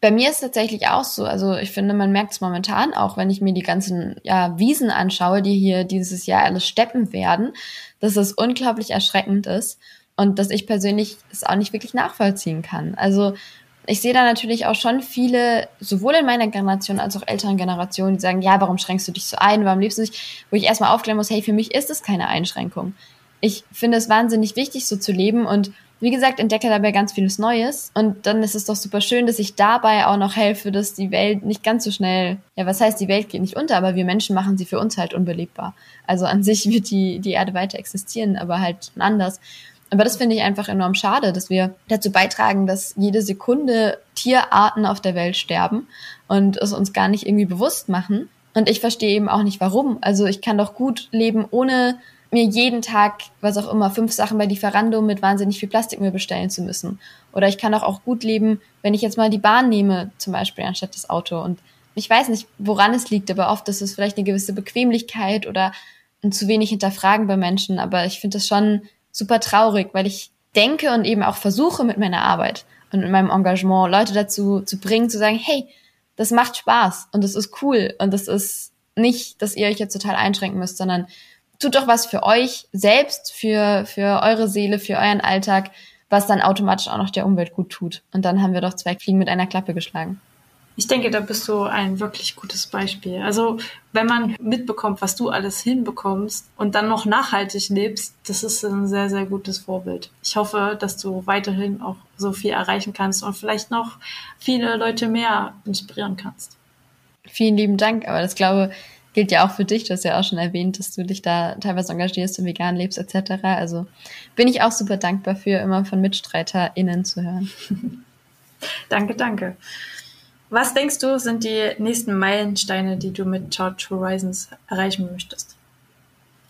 Bei mir ist tatsächlich auch so. Also ich finde, man merkt es momentan auch, wenn ich mir die ganzen ja, Wiesen anschaue, die hier dieses Jahr alles steppen werden, dass es unglaublich erschreckend ist und dass ich persönlich es auch nicht wirklich nachvollziehen kann. Also ich sehe da natürlich auch schon viele, sowohl in meiner Generation als auch älteren Generationen, die sagen, ja, warum schränkst du dich so ein, warum lebst du nicht, wo ich erstmal aufklären muss, hey, für mich ist es keine Einschränkung. Ich finde es wahnsinnig wichtig, so zu leben und wie gesagt, entdecke dabei ganz vieles Neues. Und dann ist es doch super schön, dass ich dabei auch noch helfe, dass die Welt nicht ganz so schnell, ja, was heißt, die Welt geht nicht unter, aber wir Menschen machen sie für uns halt unbelebbar. Also an sich wird die, die Erde weiter existieren, aber halt anders. Aber das finde ich einfach enorm schade, dass wir dazu beitragen, dass jede Sekunde Tierarten auf der Welt sterben und es uns gar nicht irgendwie bewusst machen. Und ich verstehe eben auch nicht, warum. Also ich kann doch gut leben, ohne mir jeden Tag, was auch immer, fünf Sachen bei Lieferando mit wahnsinnig viel Plastikmüll bestellen zu müssen. Oder ich kann auch, auch gut leben, wenn ich jetzt mal die Bahn nehme, zum Beispiel, anstatt das Auto. Und ich weiß nicht, woran es liegt, aber oft ist es vielleicht eine gewisse Bequemlichkeit oder ein zu wenig Hinterfragen bei Menschen. Aber ich finde das schon super traurig, weil ich denke und eben auch versuche mit meiner Arbeit und mit meinem Engagement Leute dazu zu bringen, zu sagen, hey, das macht Spaß und das ist cool und das ist nicht, dass ihr euch jetzt total einschränken müsst, sondern tut doch was für euch selbst, für, für eure Seele, für euren Alltag, was dann automatisch auch noch der Umwelt gut tut. Und dann haben wir doch zwei Fliegen mit einer Klappe geschlagen. Ich denke, da bist du ein wirklich gutes Beispiel. Also, wenn man mitbekommt, was du alles hinbekommst und dann noch nachhaltig lebst, das ist ein sehr, sehr gutes Vorbild. Ich hoffe, dass du weiterhin auch so viel erreichen kannst und vielleicht noch viele Leute mehr inspirieren kannst. Vielen lieben Dank, aber das glaube gilt ja auch für dich. Du hast ja auch schon erwähnt, dass du dich da teilweise engagierst und vegan lebst etc. Also bin ich auch super dankbar für, immer von MitstreiterInnen zu hören. danke, danke. Was denkst du, sind die nächsten Meilensteine, die du mit Charge Horizons erreichen möchtest?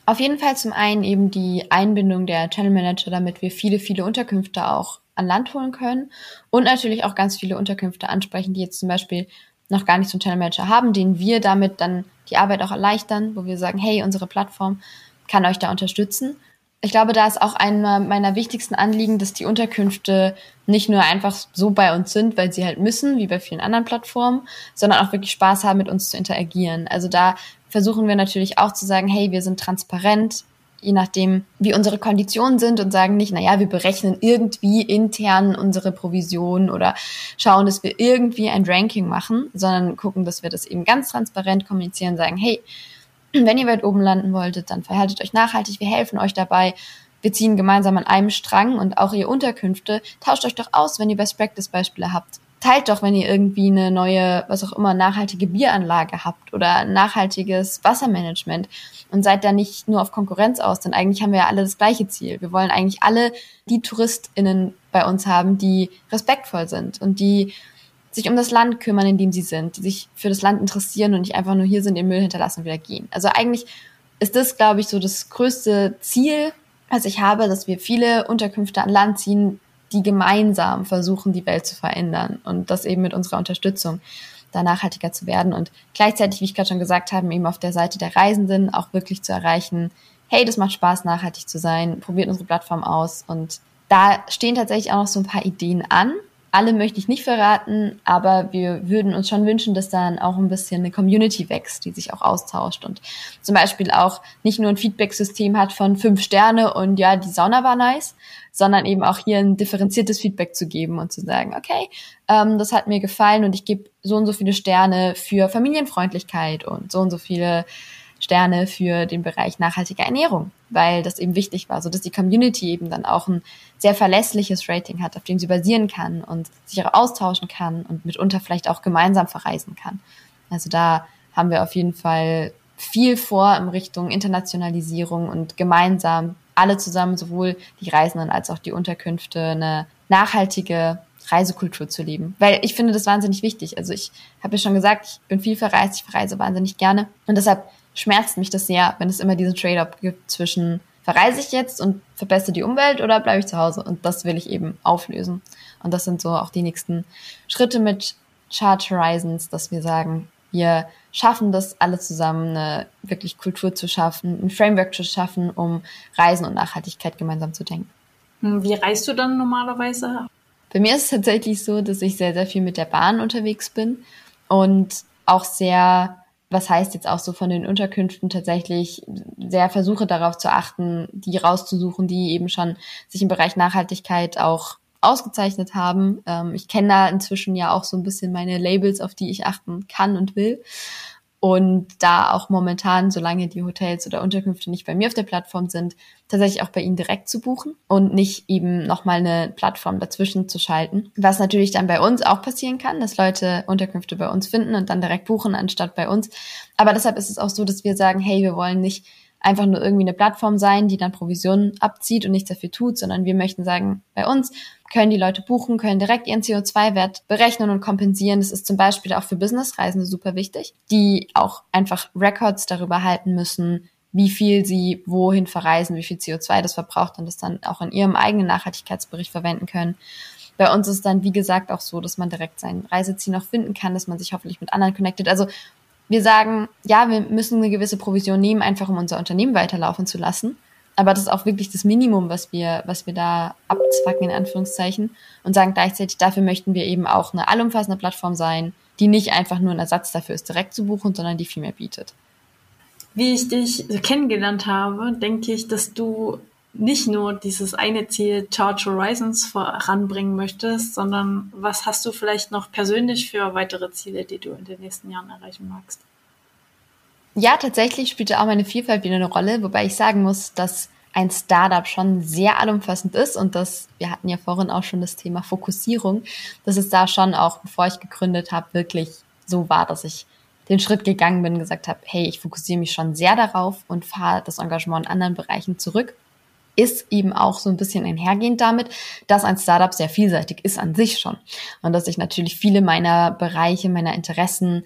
Auf jeden Fall zum einen eben die Einbindung der Channel Manager, damit wir viele, viele Unterkünfte auch an Land holen können und natürlich auch ganz viele Unterkünfte ansprechen, die jetzt zum Beispiel noch gar nicht so einen Channel Manager haben, den wir damit dann die Arbeit auch erleichtern, wo wir sagen, hey, unsere Plattform kann euch da unterstützen ich glaube, da ist auch einer meiner wichtigsten Anliegen, dass die Unterkünfte nicht nur einfach so bei uns sind, weil sie halt müssen, wie bei vielen anderen Plattformen, sondern auch wirklich Spaß haben, mit uns zu interagieren. Also da versuchen wir natürlich auch zu sagen, hey, wir sind transparent, je nachdem, wie unsere Konditionen sind und sagen nicht, naja, wir berechnen irgendwie intern unsere Provision oder schauen, dass wir irgendwie ein Ranking machen, sondern gucken, dass wir das eben ganz transparent kommunizieren, sagen, hey, wenn ihr weit oben landen wolltet, dann verhaltet euch nachhaltig. Wir helfen euch dabei. Wir ziehen gemeinsam an einem Strang und auch ihr Unterkünfte. Tauscht euch doch aus, wenn ihr Best Practice Beispiele habt. Teilt doch, wenn ihr irgendwie eine neue, was auch immer, nachhaltige Bieranlage habt oder nachhaltiges Wassermanagement und seid da nicht nur auf Konkurrenz aus, denn eigentlich haben wir ja alle das gleiche Ziel. Wir wollen eigentlich alle die TouristInnen bei uns haben, die respektvoll sind und die sich um das Land kümmern, in dem sie sind, die sich für das Land interessieren und nicht einfach nur hier sind, den Müll hinterlassen und wieder gehen. Also eigentlich ist das, glaube ich, so das größte Ziel, was ich habe, dass wir viele Unterkünfte an Land ziehen, die gemeinsam versuchen, die Welt zu verändern und das eben mit unserer Unterstützung da nachhaltiger zu werden und gleichzeitig, wie ich gerade schon gesagt habe, eben auf der Seite der Reisenden auch wirklich zu erreichen, hey, das macht Spaß, nachhaltig zu sein, probiert unsere Plattform aus und da stehen tatsächlich auch noch so ein paar Ideen an, alle möchte ich nicht verraten, aber wir würden uns schon wünschen, dass dann auch ein bisschen eine Community wächst, die sich auch austauscht und zum Beispiel auch nicht nur ein Feedback-System hat von fünf Sterne und ja, die Sauna war nice, sondern eben auch hier ein differenziertes Feedback zu geben und zu sagen, okay, ähm, das hat mir gefallen und ich gebe so und so viele Sterne für Familienfreundlichkeit und so und so viele Sterne für den Bereich nachhaltige Ernährung, weil das eben wichtig war, so dass die Community eben dann auch ein sehr verlässliches Rating hat, auf dem sie basieren kann und sich auch austauschen kann und mitunter vielleicht auch gemeinsam verreisen kann. Also da haben wir auf jeden Fall viel vor in Richtung Internationalisierung und gemeinsam alle zusammen, sowohl die Reisenden als auch die Unterkünfte, eine nachhaltige Reisekultur zu leben. Weil ich finde das wahnsinnig wichtig. Also ich habe ja schon gesagt, ich bin viel verreist, ich verreise wahnsinnig gerne. Und deshalb schmerzt mich das sehr, wenn es immer diesen Trade-off gibt zwischen verreise ich jetzt und verbessere die Umwelt oder bleibe ich zu Hause? Und das will ich eben auflösen. Und das sind so auch die nächsten Schritte mit Charge Horizons, dass wir sagen, wir schaffen das alle zusammen, eine wirklich Kultur zu schaffen, ein Framework zu schaffen, um Reisen und Nachhaltigkeit gemeinsam zu denken. Hm, wie reist du dann normalerweise? Bei mir ist es tatsächlich so, dass ich sehr, sehr viel mit der Bahn unterwegs bin und auch sehr was heißt jetzt auch so von den Unterkünften tatsächlich sehr versuche darauf zu achten, die rauszusuchen, die eben schon sich im Bereich Nachhaltigkeit auch ausgezeichnet haben. Ähm, ich kenne da inzwischen ja auch so ein bisschen meine Labels, auf die ich achten kann und will. Und da auch momentan, solange die Hotels oder Unterkünfte nicht bei mir auf der Plattform sind, tatsächlich auch bei ihnen direkt zu buchen und nicht eben nochmal eine Plattform dazwischen zu schalten. Was natürlich dann bei uns auch passieren kann, dass Leute Unterkünfte bei uns finden und dann direkt buchen anstatt bei uns. Aber deshalb ist es auch so, dass wir sagen, hey, wir wollen nicht einfach nur irgendwie eine Plattform sein, die dann Provisionen abzieht und nichts dafür tut, sondern wir möchten sagen, bei uns können die Leute buchen, können direkt ihren CO2-Wert berechnen und kompensieren. Das ist zum Beispiel auch für Businessreisende super wichtig, die auch einfach Records darüber halten müssen, wie viel sie wohin verreisen, wie viel CO2 das verbraucht und das dann auch in ihrem eigenen Nachhaltigkeitsbericht verwenden können. Bei uns ist dann, wie gesagt, auch so, dass man direkt sein Reiseziel noch finden kann, dass man sich hoffentlich mit anderen connectet. Also wir sagen, ja, wir müssen eine gewisse Provision nehmen, einfach um unser Unternehmen weiterlaufen zu lassen. Aber das ist auch wirklich das Minimum, was wir, was wir da abzwacken, in Anführungszeichen. Und sagen gleichzeitig, dafür möchten wir eben auch eine allumfassende Plattform sein, die nicht einfach nur ein Ersatz dafür ist, direkt zu buchen, sondern die viel mehr bietet. Wie ich dich kennengelernt habe, denke ich, dass du nicht nur dieses eine Ziel Charge Horizons voranbringen möchtest, sondern was hast du vielleicht noch persönlich für weitere Ziele, die du in den nächsten Jahren erreichen magst? Ja, tatsächlich spielte auch meine Vielfalt wieder eine Rolle, wobei ich sagen muss, dass ein Startup schon sehr allumfassend ist und das, wir hatten ja vorhin auch schon das Thema Fokussierung, dass es da schon auch, bevor ich gegründet habe, wirklich so war, dass ich den Schritt gegangen bin, gesagt habe, hey, ich fokussiere mich schon sehr darauf und fahre das Engagement in anderen Bereichen zurück ist eben auch so ein bisschen einhergehend damit, dass ein Startup sehr vielseitig ist an sich schon. Und dass ich natürlich viele meiner Bereiche, meiner Interessen,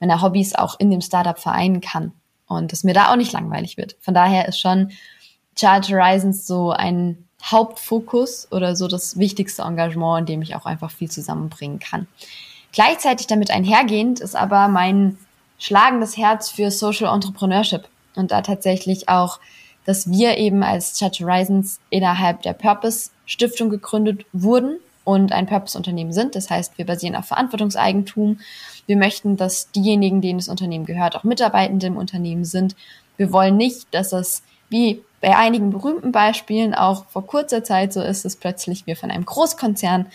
meiner Hobbys auch in dem Startup vereinen kann. Und dass mir da auch nicht langweilig wird. Von daher ist schon Charge Horizons so ein Hauptfokus oder so das wichtigste Engagement, in dem ich auch einfach viel zusammenbringen kann. Gleichzeitig damit einhergehend ist aber mein schlagendes Herz für Social Entrepreneurship und da tatsächlich auch dass wir eben als Chat Horizons innerhalb der Purpose Stiftung gegründet wurden und ein Purpose-Unternehmen sind. Das heißt, wir basieren auf Verantwortungseigentum. Wir möchten, dass diejenigen, denen das Unternehmen gehört, auch Mitarbeitende im Unternehmen sind. Wir wollen nicht, dass es wie bei einigen berühmten Beispielen auch vor kurzer Zeit so ist, dass plötzlich wir von einem Großkonzern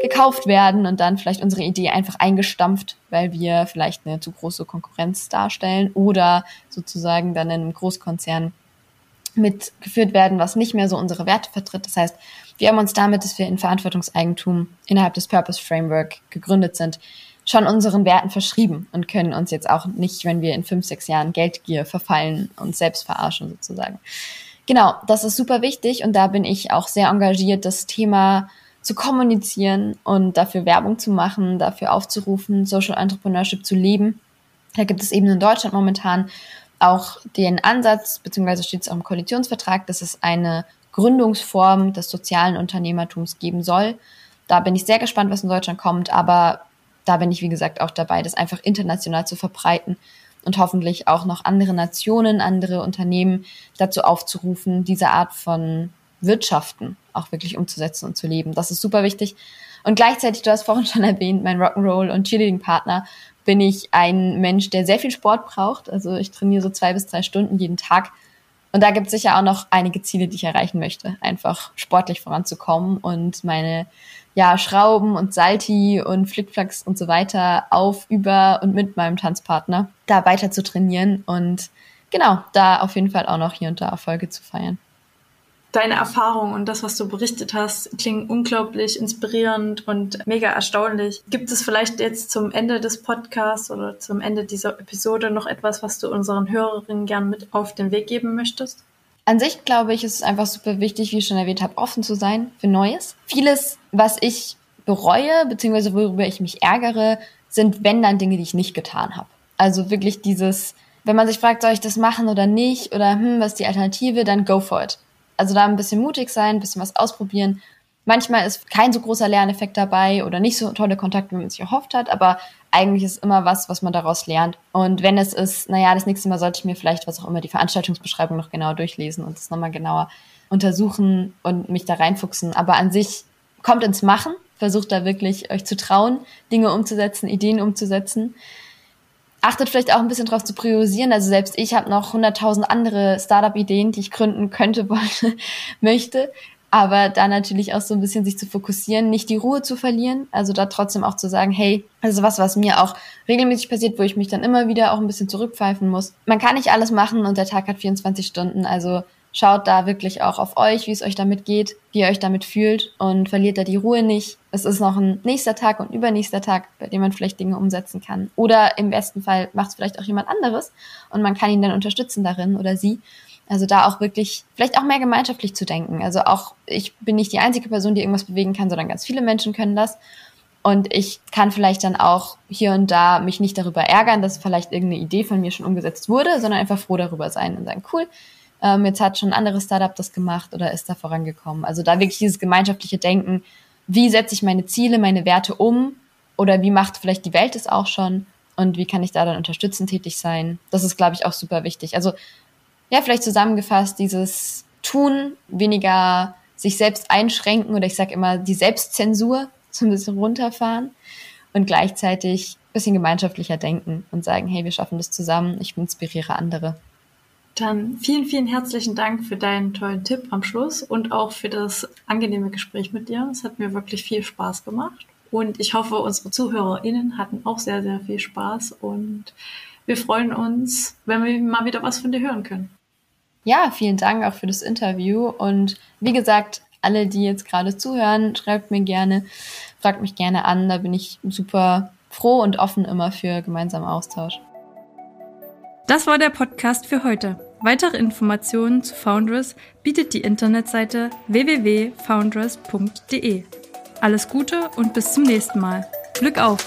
gekauft werden und dann vielleicht unsere Idee einfach eingestampft, weil wir vielleicht eine zu große Konkurrenz darstellen oder sozusagen dann in einem Großkonzern mitgeführt werden, was nicht mehr so unsere Werte vertritt. Das heißt, wir haben uns damit, dass wir in Verantwortungseigentum innerhalb des Purpose Framework gegründet sind, schon unseren Werten verschrieben und können uns jetzt auch nicht, wenn wir in fünf, sechs Jahren Geldgier verfallen, uns selbst verarschen sozusagen. Genau, das ist super wichtig und da bin ich auch sehr engagiert, das Thema zu kommunizieren und dafür Werbung zu machen, dafür aufzurufen, Social Entrepreneurship zu leben. Da gibt es eben in Deutschland momentan auch den Ansatz, beziehungsweise steht es auch im Koalitionsvertrag, dass es eine Gründungsform des sozialen Unternehmertums geben soll. Da bin ich sehr gespannt, was in Deutschland kommt, aber da bin ich, wie gesagt, auch dabei, das einfach international zu verbreiten und hoffentlich auch noch andere Nationen, andere Unternehmen dazu aufzurufen, diese Art von Wirtschaften auch wirklich umzusetzen und zu leben. Das ist super wichtig. Und gleichzeitig, du hast vorhin schon erwähnt, mein Rock'n'Roll und Cheerleading-Partner bin ich ein Mensch, der sehr viel Sport braucht. Also ich trainiere so zwei bis drei Stunden jeden Tag. Und da gibt es sicher auch noch einige Ziele, die ich erreichen möchte. Einfach sportlich voranzukommen und meine ja, Schrauben und Salti und Flickflacks und so weiter auf, über und mit meinem Tanzpartner da weiter zu trainieren und genau, da auf jeden Fall auch noch hier und da Erfolge zu feiern. Deine Erfahrung und das, was du berichtet hast, klingen unglaublich inspirierend und mega erstaunlich. Gibt es vielleicht jetzt zum Ende des Podcasts oder zum Ende dieser Episode noch etwas, was du unseren Hörerinnen gern mit auf den Weg geben möchtest? An sich glaube ich, ist es einfach super wichtig, wie ich schon erwähnt habe, offen zu sein für Neues. Vieles, was ich bereue, beziehungsweise worüber ich mich ärgere, sind wenn dann Dinge, die ich nicht getan habe. Also wirklich dieses, wenn man sich fragt, soll ich das machen oder nicht oder hm, was ist die Alternative, dann go for it. Also da ein bisschen mutig sein, ein bisschen was ausprobieren. Manchmal ist kein so großer Lerneffekt dabei oder nicht so tolle Kontakte, wie man sich erhofft hat, aber eigentlich ist immer was, was man daraus lernt. Und wenn es ist, naja, das nächste Mal sollte ich mir vielleicht, was auch immer, die Veranstaltungsbeschreibung noch genauer durchlesen und das nochmal genauer untersuchen und mich da reinfuchsen. Aber an sich kommt ins Machen, versucht da wirklich euch zu trauen, Dinge umzusetzen, Ideen umzusetzen achtet vielleicht auch ein bisschen darauf zu priorisieren. Also selbst ich habe noch 100.000 andere Startup-Ideen, die ich gründen könnte, wollte, möchte. Aber da natürlich auch so ein bisschen sich zu fokussieren, nicht die Ruhe zu verlieren. Also da trotzdem auch zu sagen, hey, also was, was mir auch regelmäßig passiert, wo ich mich dann immer wieder auch ein bisschen zurückpfeifen muss. Man kann nicht alles machen und der Tag hat 24 Stunden. Also Schaut da wirklich auch auf euch, wie es euch damit geht, wie ihr euch damit fühlt und verliert da die Ruhe nicht. Es ist noch ein nächster Tag und übernächster Tag, bei dem man vielleicht Dinge umsetzen kann. Oder im besten Fall macht es vielleicht auch jemand anderes und man kann ihn dann unterstützen darin oder sie. Also da auch wirklich, vielleicht auch mehr gemeinschaftlich zu denken. Also auch, ich bin nicht die einzige Person, die irgendwas bewegen kann, sondern ganz viele Menschen können das. Und ich kann vielleicht dann auch hier und da mich nicht darüber ärgern, dass vielleicht irgendeine Idee von mir schon umgesetzt wurde, sondern einfach froh darüber sein und sagen, cool, ähm, jetzt hat schon ein anderes Startup das gemacht oder ist da vorangekommen. Also da wirklich dieses gemeinschaftliche Denken, wie setze ich meine Ziele, meine Werte um oder wie macht vielleicht die Welt es auch schon und wie kann ich da dann unterstützend tätig sein. Das ist, glaube ich, auch super wichtig. Also ja, vielleicht zusammengefasst, dieses Tun, weniger sich selbst einschränken oder ich sage immer die Selbstzensur so ein bisschen runterfahren und gleichzeitig ein bisschen gemeinschaftlicher denken und sagen, hey, wir schaffen das zusammen, ich inspiriere andere. Dann vielen, vielen herzlichen Dank für deinen tollen Tipp am Schluss und auch für das angenehme Gespräch mit dir. Es hat mir wirklich viel Spaß gemacht. Und ich hoffe, unsere ZuhörerInnen hatten auch sehr, sehr viel Spaß. Und wir freuen uns, wenn wir mal wieder was von dir hören können. Ja, vielen Dank auch für das Interview. Und wie gesagt, alle, die jetzt gerade zuhören, schreibt mir gerne, fragt mich gerne an. Da bin ich super froh und offen immer für gemeinsamen Austausch. Das war der Podcast für heute. Weitere Informationen zu Foundress bietet die Internetseite www.foundress.de. Alles Gute und bis zum nächsten Mal. Glück auf!